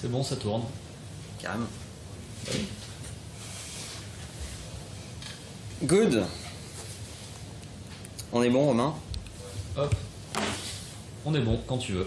C'est bon, ça tourne. Carrément. Good. On est bon, Romain Hop. On est bon quand tu veux.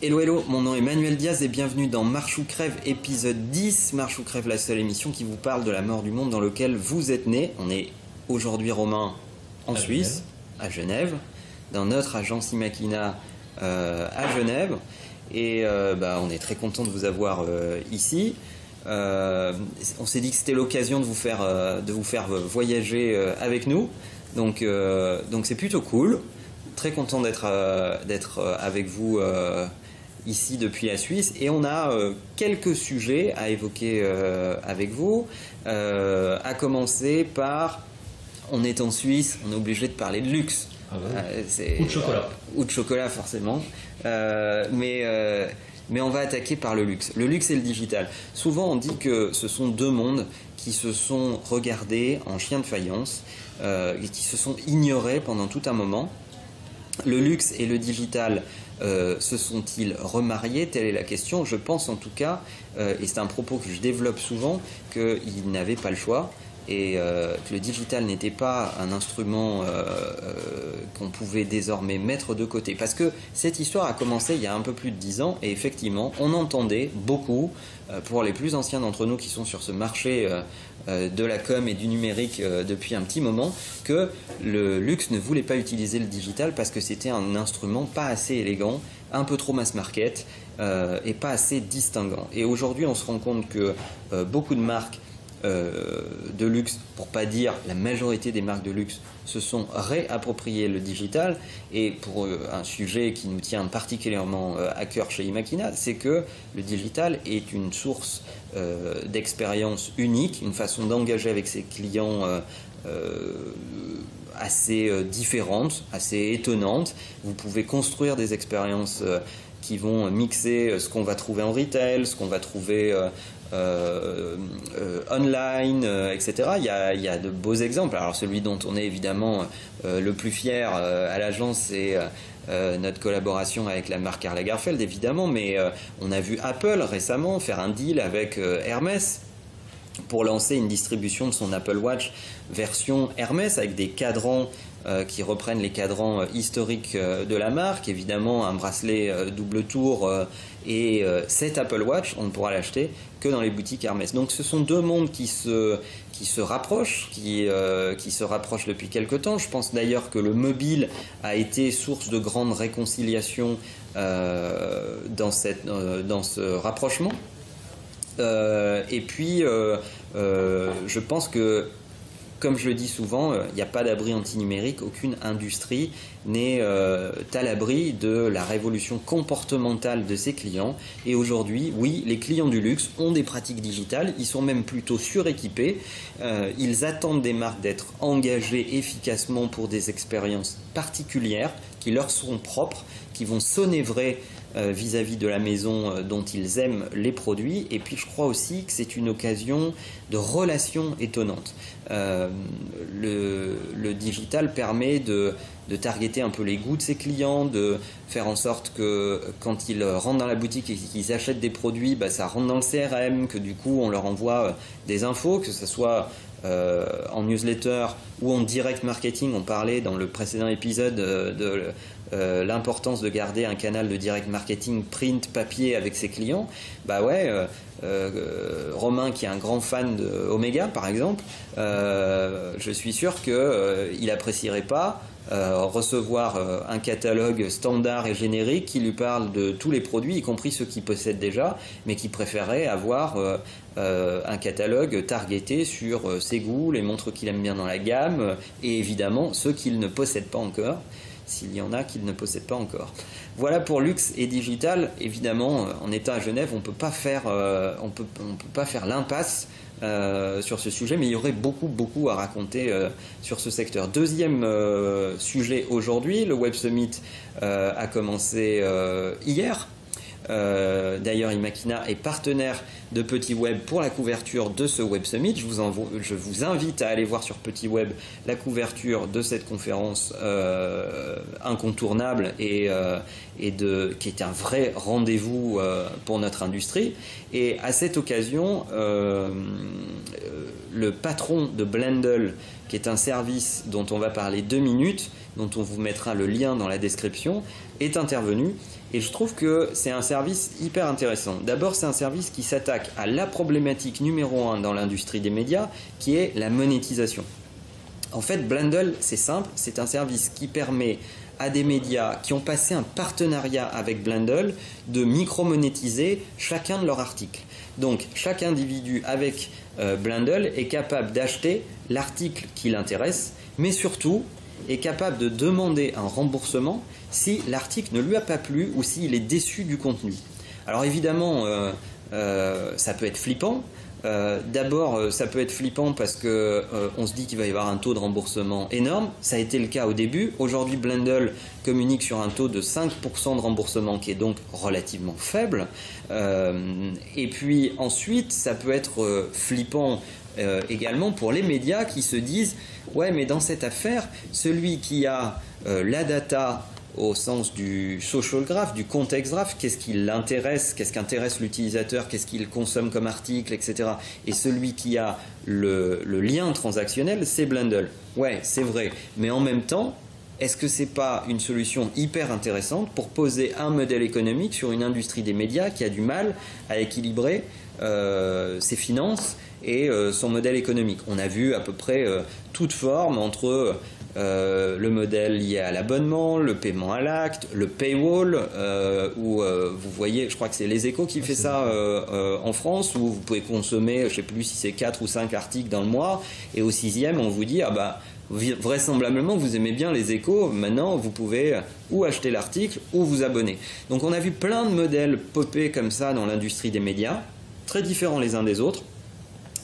Hello hello, mon nom est Manuel Diaz et bienvenue dans Marche ou Crève épisode 10. Marche ou Crève, la seule émission qui vous parle de la mort du monde dans lequel vous êtes né. On est aujourd'hui Romain en À Suisse, à Genève, dans notre agence Imakina euh, à Genève. Et euh, bah, on est très content de vous avoir euh, ici. On s'est dit que c'était l'occasion de vous faire, de vous faire voyager avec nous. Donc donc c'est plutôt cool. Très content d'être avec vous ici depuis la Suisse et on a quelques sujets à évoquer avec vous. Euh, à commencer par on est en Suisse, on est obligé de parler de luxe. Ah bah. Euh, Ou de chocolat. Ou de chocolat forcément. Euh, mais, euh, mais on va attaquer par le luxe. Le luxe et le digital. Souvent on dit que ce sont deux mondes qui se sont regardés en chien de faïence euh, et qui se sont ignorés pendant tout un moment. Le luxe et le digital euh, se sont-ils remariés? Telle est la question. Je pense en tout cas, euh, et c'est un propos que je développe souvent, qu'ils n'avaient pas le choix et euh, que le digital n'était pas un instrument euh, euh, qu'on pouvait désormais mettre de côté. Parce que cette histoire a commencé il y a un peu plus de dix ans et effectivement, on entendait beaucoup, pour les plus anciens d'entre nous qui sont sur ce marché de la com et du numérique depuis un petit moment, que le luxe ne voulait pas utiliser le digital parce que c'était un instrument pas assez élégant, un peu trop mass market et pas assez distinguant. Et aujourd'hui, on se rend compte que beaucoup de marques euh, de luxe, pour pas dire la majorité des marques de luxe, se sont réappropriées le digital. Et pour euh, un sujet qui nous tient particulièrement euh, à cœur chez Imakina, c'est que le digital est une source d'expérience unique, une façon d'engager avec ses clients. assez différente, assez étonnante. Vous pouvez construire des expériences qui vont mixer ce qu'on va trouver en retail, ce qu'on va trouver euh, online, euh, etc. Il y, a, de beaux exemples. Alors celui dont on est évidemment euh, le plus fier à l'agence, c'est notre collaboration avec la marque Karl Lagerfeld, évidemment, mais on a vu Apple récemment faire un deal avec Hermès pour lancer une distribution de son Apple Watch version Hermès avec des cadrans qui reprennent les cadrans euh, historiques euh, de la marque, évidemment un bracelet euh, double tour euh, et euh, cet Apple Watch, on ne pourra l'acheter que dans les boutiques Hermès. Donc ce sont deux mondes qui se, qui se rapprochent, qui, euh, qui se rapprochent depuis quelque temps. Je pense d'ailleurs que le mobile a été source de grande réconciliation euh, dans, cette, euh, dans ce rapprochement. Euh, et puis, euh, euh, je pense que, comme je le dis souvent, euh, il n'y a pas d'abri antinumérique, aucune industrie n'est euh, à l'abri de la révolution comportementale de ses clients. Et aujourd'hui, oui, les clients du luxe ont des pratiques digitales, ils sont même plutôt suréquipés, euh, ils attendent des marques d'être engagées efficacement pour des expériences particulières qui leur seront propres, qui vont sonner vrai euh, vis-à-vis de la maison euh, dont ils aiment les produits. Et puis je crois aussi que c'est une occasion de relations étonnantes. Le, le digital permet de, de targeter un peu les goûts de ses clients, de faire en sorte que quand ils rentrent dans la boutique et qu'ils achètent des produits, bah, ça rentre dans le CRM, que du coup on leur envoie euh, des infos, que ce soit euh, en newsletter ou en direct marketing. On parlait dans le précédent épisode euh, de l'importance de garder un canal de direct marketing print papier avec ses clients. Bah ouais, Romain qui est un grand fan de Omega par exemple, je suis sûr que euh, il apprécierait pas euh, recevoir euh, un catalogue standard et générique qui lui parle de tous les produits, y compris ceux qu'il possède déjà, mais qui préférerait avoir euh, un catalogue targeté sur ses goûts, les montres qu'il aime bien dans la gamme, et évidemment ceux qu'il ne possède pas encore, s'il y en a qu'il ne possède pas encore. Voilà pour luxe et digital. Évidemment, en étant à Genève, on peut, on peut pas faire l'impasse euh, sur ce sujet, mais il y aurait beaucoup, beaucoup à raconter euh, sur ce secteur. Deuxième euh, sujet aujourd'hui, le Web Summit a commencé hier. Euh, d'ailleurs, Imakina est partenaire de Petit Web pour la couverture de ce Web Summit. Je vous, invite à aller voir sur Petit Web la couverture de cette conférence euh, incontournable et, euh, qui est un vrai rendez-vous pour notre industrie. Et à cette occasion, le patron de Blendle, qui est un service dont on va parler deux minutes, dont on vous mettra le lien dans la description, est intervenu et je trouve que c'est un service hyper intéressant. D'abord, c'est un service qui s'attaque à la problématique numéro un dans l'industrie des médias, qui est la monétisation. En fait, Blendle, c'est simple, c'est un service qui permet à des médias qui ont passé un partenariat avec Blendle de micro-monétiser chacun de leurs articles. Donc, chaque individu avec euh, est capable d'acheter l'article qui l'intéresse, mais surtout est capable de demander un remboursement si l'article ne lui a pas plu ou s'il est déçu du contenu. Alors évidemment, euh, euh, ça peut être flippant. Euh, d'abord, ça peut être flippant parce que on se dit qu'il va y avoir un taux de remboursement énorme. Ça a été le cas au début. Aujourd'hui, Blendle communique sur un taux de 5% de remboursement qui est donc relativement faible. et puis ensuite, ça peut être flippant également pour les médias qui se disent ouais, mais dans cette affaire, celui qui a la data au sens du social graph, du contexte graph, qu'est-ce qui l'intéresse, qu'est-ce qui intéresse l'utilisateur, qu'est-ce qu'il consomme comme article, etc. Et celui qui a le, lien transactionnel, c'est Blendle. Ouais, c'est vrai. Mais en même temps, est-ce que c'est pas une solution hyper intéressante pour poser un modèle économique sur une industrie des médias qui a du mal à équilibrer euh, ses finances et euh, son modèle économique? On a vu à peu près euh, toute forme entre euh, le modèle lié à l'abonnement, le paiement à l'acte, le paywall, euh, où euh, vous voyez, je crois que c'est Les Échos qui fait ça en France, où vous pouvez consommer, je ne sais plus si c'est 4 ou 5 articles dans le mois, et au sixième, on vous dit, ah bah, vraisemblablement, vous aimez bien Les Échos, maintenant, vous pouvez ou acheter l'article ou vous abonner. Donc on a vu plein de modèles popper comme ça dans l'industrie des médias, très différents les uns des autres.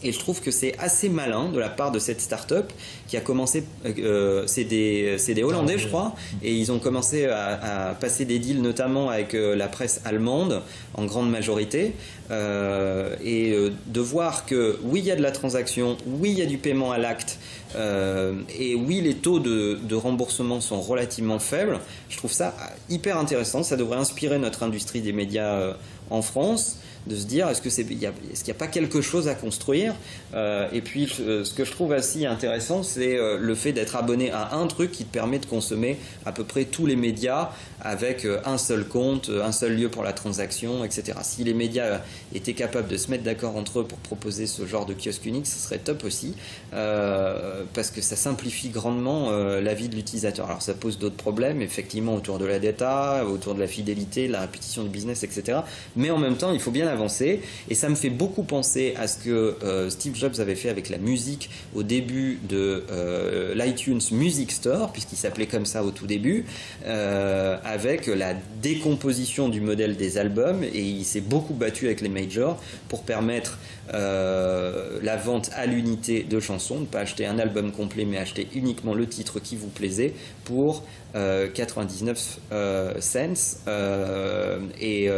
Et je trouve que c'est assez malin de la part de cette start-up qui a commencé, euh, c'est des, des, Hollandais je crois, et ils ont commencé à, passer des deals notamment avec euh, la presse allemande en grande majorité, euh, et de voir que oui il y a de la transaction, oui il y a du paiement à l'acte, et oui les taux de, remboursement sont relativement faibles, je trouve ça hyper intéressant, ça devrait inspirer notre industrie des médias en France de se dire est-ce qu'il n'y a, pas quelque chose à construire? Euh, Et puis ce que je trouve assez intéressant, c'est euh, le fait d'être abonné à un truc qui te permet de consommer à peu près tous les médias avec euh, un seul compte, un seul lieu pour la transaction, etc. Si les médias étaient capables de se mettre d'accord entre eux pour proposer ce genre de kiosque unique, ce serait top aussi, parce que ça simplifie grandement la vie de l'utilisateur. Alors ça pose d'autres problèmes, effectivement, autour de la data, autour de la fidélité, la répétition du business, etc. Mais en même temps, il faut bien avancé. Et ça me fait beaucoup penser à ce que euh, Steve Jobs avait fait avec la musique au début de euh, l'iTunes Music Store, puisqu'il s'appelait comme ça au tout début, euh, avec la décomposition du modèle des albums. Et il s'est beaucoup battu avec les majors pour permettre la vente à l'unité de chansons, ne pas acheter un album complet, mais acheter uniquement le titre qui vous plaisait pour 99 cents. et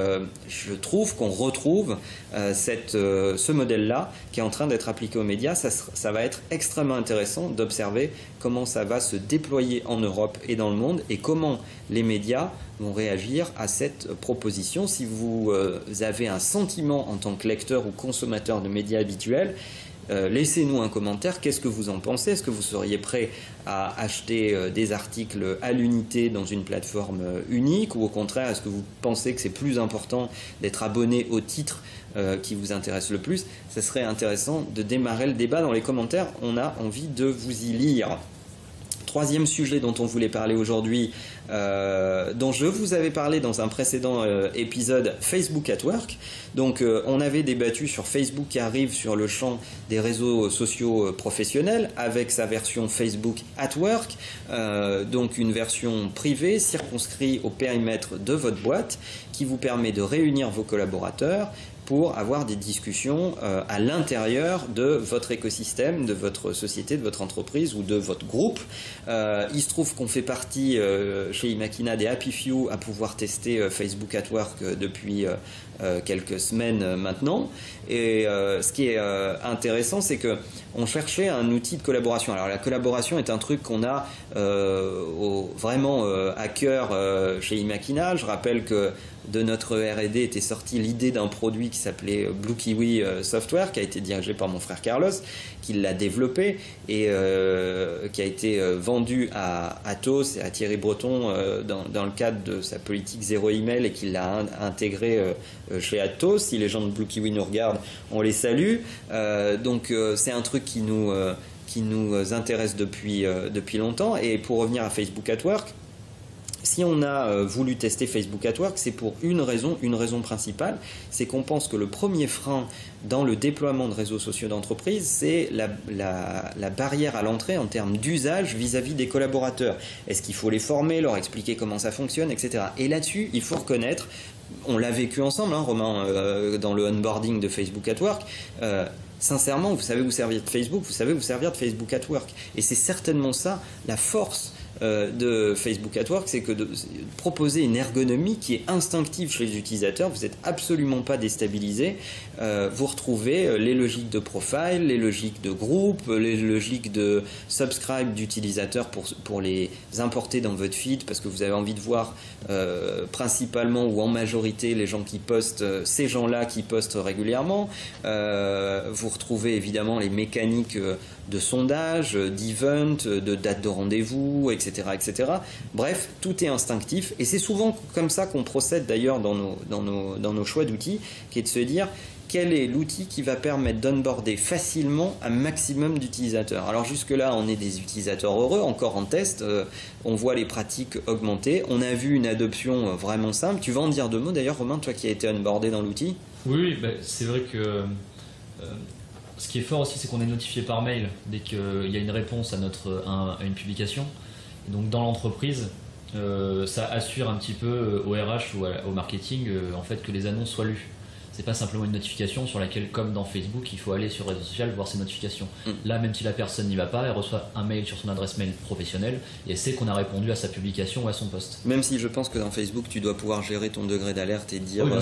je trouve qu'on retrouve euh, cette, euh, ce modèle-là qui est en train d'être appliqué aux médias. Ça, ça va être extrêmement intéressant d'observer comment ça va se déployer en Europe et dans le monde et comment les médias vont réagir à cette proposition. Si vous euh, avez un sentiment en tant que lecteur ou consommateur de médias habituels, euh, laissez-nous un commentaire. Qu'est-ce que vous en pensez? Est-ce que vous seriez prêt à acheter euh, des articles à l'unité dans une plateforme euh, unique? Ou au contraire, est-ce que vous pensez que c'est plus important d'être abonné au titre qui vous intéresse le plus? Ce serait intéressant de démarrer le débat dans les commentaires. On a envie de vous y lire. Troisième sujet dont on voulait parler aujourd'hui, euh, dont je vous avais parlé dans un précédent euh, épisode, Facebook at Work. Donc euh, on avait débattu sur Facebook qui arrive sur le champ des réseaux sociaux professionnels avec sa version Facebook at Work, donc une version privée circonscrite au périmètre de votre boîte qui vous permet de réunir vos collaborateurs pour avoir des discussions euh, à l'intérieur de votre écosystème, de votre société, de votre entreprise ou de votre groupe. Euh, il se trouve qu'on fait partie euh, chez Imakina des Happy Few à pouvoir tester Facebook at Work depuis quelques semaines maintenant. Et ce qui est intéressant, c'est que on cherchait un outil de collaboration. Alors la collaboration est un truc qu'on a vraiment à cœur chez Imakina. Je rappelle que de notre R&D était sortie l'idée d'un produit qui s'appelait Blue Kiwi euh, Software, qui a été dirigé par mon frère Carlos, qui l'a développé et euh, qui a été euh, vendu à Atos et à Thierry Breton dans, le cadre de sa politique zéro email et qu'il l'a intégré chez Atos. Si les gens de Blue Kiwi nous regardent, on les salue. donc c'est un truc qui nous qui nous intéresse depuis, depuis longtemps. Et pour revenir à Facebook at Work, si on a euh, voulu tester Facebook at Work, c'est pour une raison, une raison principale, c'est qu'on pense que le premier frein dans le déploiement de réseaux sociaux d'entreprise, c'est la, barrière à l'entrée en termes d'usage vis-à-vis des collaborateurs. Est-ce qu'il faut les former, leur expliquer comment ça fonctionne, etc. Et là-dessus, il faut reconnaître, on l'a vécu ensemble, hein, Romain, euh, dans le onboarding de Facebook at Work. Euh, sincèrement, vous savez vous servir de Facebook, vous savez vous servir de Facebook at Work. Et c'est certainement ça la force euh, de Facebook at Work, c'est que de, proposer une ergonomie qui est instinctive chez les utilisateurs, vous n'êtes absolument pas déstabilisé. Euh, vous retrouvez euh, les logiques de profile, les logiques de groupe, les logiques de subscribe d'utilisateurs pour, pour les importer dans votre feed parce que vous avez envie de voir principalement ou en majorité les gens qui postent, ces gens-là qui postent régulièrement. vous retrouvez évidemment les mécaniques de sondage, d'event, de date de rendez-vous, etc., etc. Bref, tout est instinctif et c'est souvent comme ça qu'on procède d'ailleurs dans nos, choix d'outils, qui est de se dire quel est l'outil qui va permettre d'onboarder facilement un maximum d'utilisateurs? Alors jusque-là, on est des utilisateurs heureux, encore en test, euh, on voit les pratiques augmenter, on a vu une adoption euh, vraiment simple. Tu vas en dire deux mots d'ailleurs, Romain, toi qui as été onboardé dans l'outil? Oui, bah, c'est vrai que euh, ce qui est fort aussi, c'est qu'on est notifié par mail dès qu'il y a une réponse à, à une publication. donc dans l'entreprise, euh, ça assure un petit peu au RH ou au marketing euh, en fait que les annonces soient lues c'est pas simplement une notification sur laquelle, comme dans Facebook, il faut aller sur réseau social voir ses notifications. Mm. Là, même si la personne n'y va pas, elle reçoit un mail sur son adresse mail professionnelle et elle sait qu'on a répondu à sa publication ou à son post. Même si je pense que dans Facebook, tu dois pouvoir gérer ton degré d'alerte et dire euh,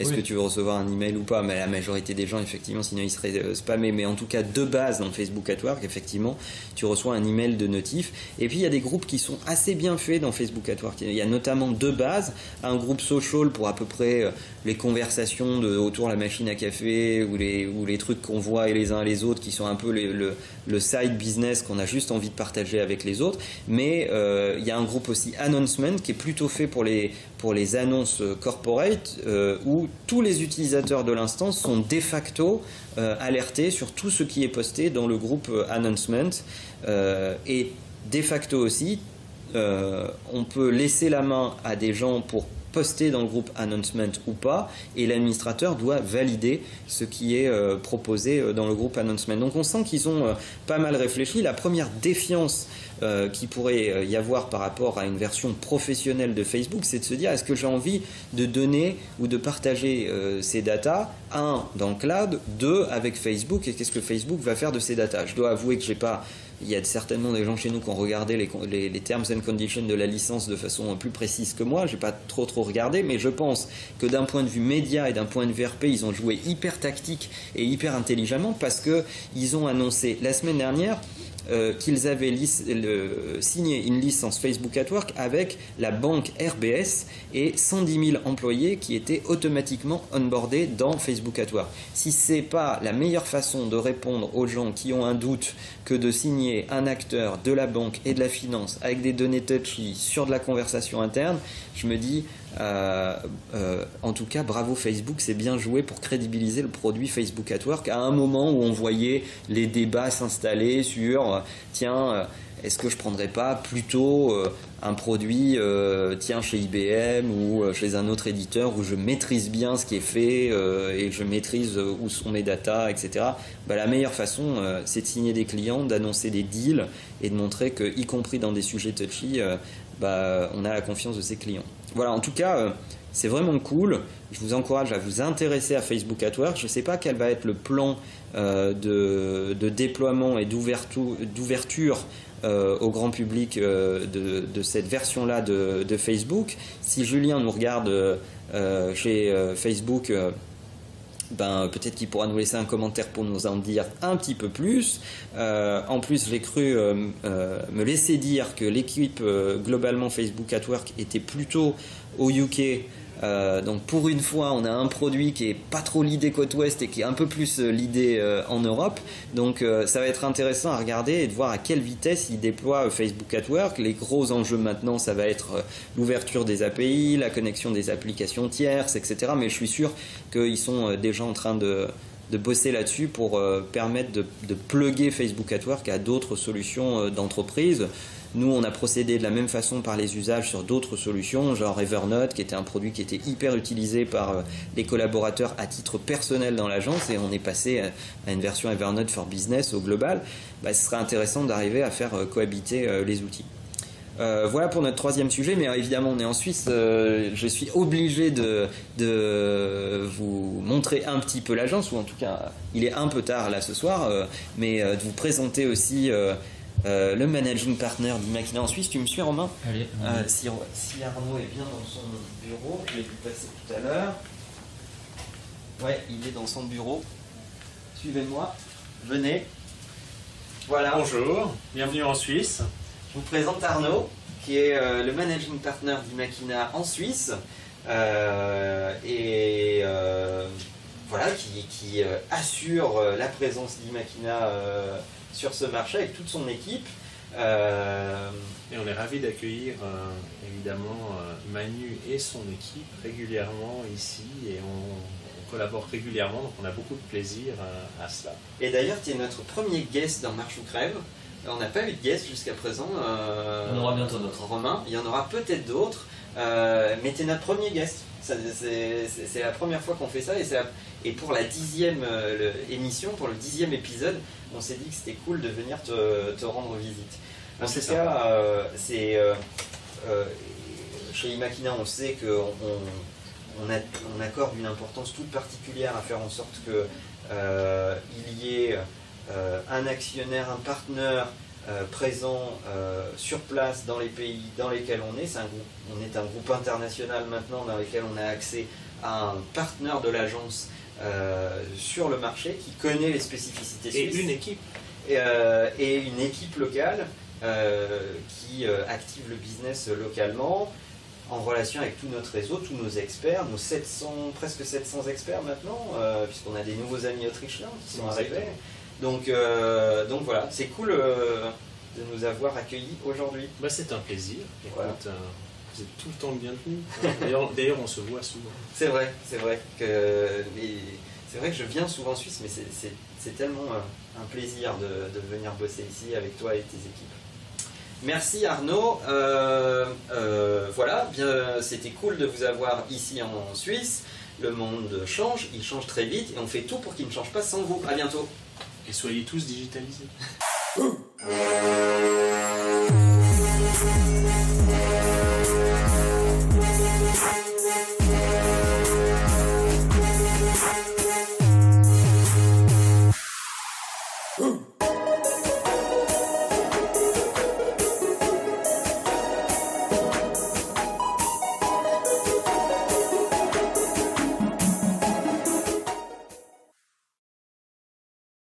est-ce que tu veux recevoir un email ou pas? Mais la majorité des gens, effectivement, sinon ils seraient euh, spammés. Mais en tout cas, de base dans Facebook at Work, effectivement, tu reçois un email de notif. Et puis il y a des groupes qui sont assez bien faits dans Facebook at Work. Il y a notamment deux bases, un groupe social pour à peu près euh, les conversations de, autour de la machine à café ou les, ou les trucs qu'on voit et les uns les autres qui sont un peu le, le, side business qu'on a juste envie de partager avec les autres. Mais euh, il y a un groupe aussi Announcement qui est plutôt fait pour les, pour les annonces corporate euh, où tous les utilisateurs de l'instance sont de facto euh, alertés sur tout ce qui est posté dans le groupe Announcement. et de facto aussi, on peut laisser la main à des gens pour dans le groupe announcement ou pas, et l'administrateur doit valider ce qui est euh, proposé euh, dans le groupe announcement. Donc on sent qu'ils ont euh, pas mal réfléchi. La première défiance qui pourrait y avoir par rapport à une version professionnelle de Facebook, c'est de se dire est-ce que j'ai envie de donner ou de partager ces datas, un, dans le cloud, deux, avec Facebook, et qu'est-ce que Facebook va faire de ces datas? Je dois avouer que j'ai pas il y a certainement des gens chez nous qui ont regardé les, les, terms and conditions de la licence de façon plus précise que moi. J'ai pas trop trop regardé, mais je pense que d'un point de vue média et d'un point de vue RP, ils ont joué hyper tactique et hyper intelligemment parce que ils ont annoncé la semaine dernière euh, qu'ils avaient signé une licence Facebook at Work avec la banque RBS et 110 000 employés qui étaient automatiquement onboardés dans Facebook at Work. Si c'est pas la meilleure façon de répondre aux gens qui ont un doute que de signer un acteur de la banque et de la finance avec des données touchy sur de la conversation interne, je me dis euh, euh, en tout cas, bravo Facebook, c'est bien joué pour crédibiliser le produit Facebook at Work à un moment où on voyait les débats s'installer sur euh, tiens, est-ce que je prendrais pas plutôt un produit tiens chez IBM ou chez un autre éditeur où je maîtrise bien ce qui est fait et je maîtrise où sont mes datas, etc. Bah, la meilleure façon, c'est de signer des clients, d'annoncer des deals et de montrer que, y compris dans des sujets touchy, bah, on a la confiance de ses clients. Voilà, en tout cas, c'est vraiment cool. Je vous encourage à vous intéresser à Facebook at Work. Je ne sais pas quel va être le plan de, déploiement et d'ouverture au grand public de, cette version-là de, de, Facebook. Si Julien nous regarde chez Facebook, ben, peut-être qu'il pourra nous laisser un commentaire pour nous en dire un petit peu plus. Euh, en plus, j'ai cru euh, euh, me laisser dire que l'équipe globalement Facebook at Work était plutôt au UK euh, donc pour une fois, on a un produit qui est pas trop l'idée côte ouest et qui est un peu plus euh, l'idée euh, en Europe. Donc ça va être intéressant à regarder et de voir à quelle vitesse il déploie Facebook at Work. Les gros enjeux maintenant, ça va être l'ouverture des API, la connexion des applications tierces, etc. Mais je suis sûr qu'ils sont déjà en train de, bosser là-dessus pour permettre de, de plugger Facebook at Work à d'autres solutions d'entreprise. Nous, on a procédé de la même façon par les usages sur d'autres solutions, genre Evernote, qui était un produit qui était hyper utilisé par euh, les collaborateurs à titre personnel dans l'agence, et on est passé à une version Evernote for Business au global. Bah, ce serait intéressant d'arriver à faire euh, cohabiter euh, les outils. voilà pour notre troisième sujet, mais évidemment on est en Suisse. je suis obligé de, vous montrer un petit peu l'agence, ou en tout cas il est un peu tard là ce soir, mais de vous présenter aussi euh, le managing partner d'Imakina en Suisse. Tu me suis Romain Allez. Euh, si, Arnaud est bien dans son bureau, je l'ai vu passer tout à l'heure. Ouais, il est dans son bureau. Suivez-moi. Venez. Voilà. Bonjour, bienvenue en Suisse. Je vous présente Arnaud, qui est euh, le managing partner d'Imakina en Suisse. et qui, qui assure la présence d'Imakina sur ce marché avec toute son équipe. Euh, et on est ravi d'accueillir euh, évidemment euh, Manu et son équipe régulièrement ici et on, collabore régulièrement donc on a beaucoup de plaisir à cela. Et d'ailleurs tu es notre premier guest dans Marche ou Crève. On n'a pas eu de guest jusqu'à présent. on aura bientôt d'autres. Romain, il y en aura peut-être d'autres, mais tu es notre premier guest. C'est la première fois qu'on fait ça et, et pour la dixième émission, pour le dixième épisode, on s'est dit que c'était cool de venir te, rendre visite. En tout cas, euh, c'est euh, euh, chez Imakina, on sait qu'on on, accorde une importance toute particulière à faire en sorte qu'il y ait un actionnaire, un partenaire présent sur place dans les pays dans lesquels on est. un groupe, on est un groupe international maintenant dans lequel on a accès à un partenaire de l'agence euh, sur le marché, qui connaît les spécificités suisses. Et une équipe. Et, euh, une équipe locale euh, qui active le business localement en relation avec tout notre réseau, tous nos experts, nos 700, presque 700 experts maintenant, puisqu'on a des nouveaux amis autrichiens qui sont arrivés. Donc, donc voilà, c'est cool de nous avoir accueillis aujourd'hui. Bah, c'est un plaisir vous êtes tout le temps bienvenu. D'ailleurs, on se voit souvent. C'est vrai, c'est vrai que c'est vrai que je viens souvent en Suisse, mais c'est tellement euh, un plaisir de, venir bosser ici avec toi et tes équipes. Merci Arnaud. Euh, euh, voilà, bien, c'était cool de vous avoir ici en Suisse. Le monde change, il change très vite et on fait tout pour qu'il ne change pas sans vous. À bientôt. Et soyez tous digitalisés.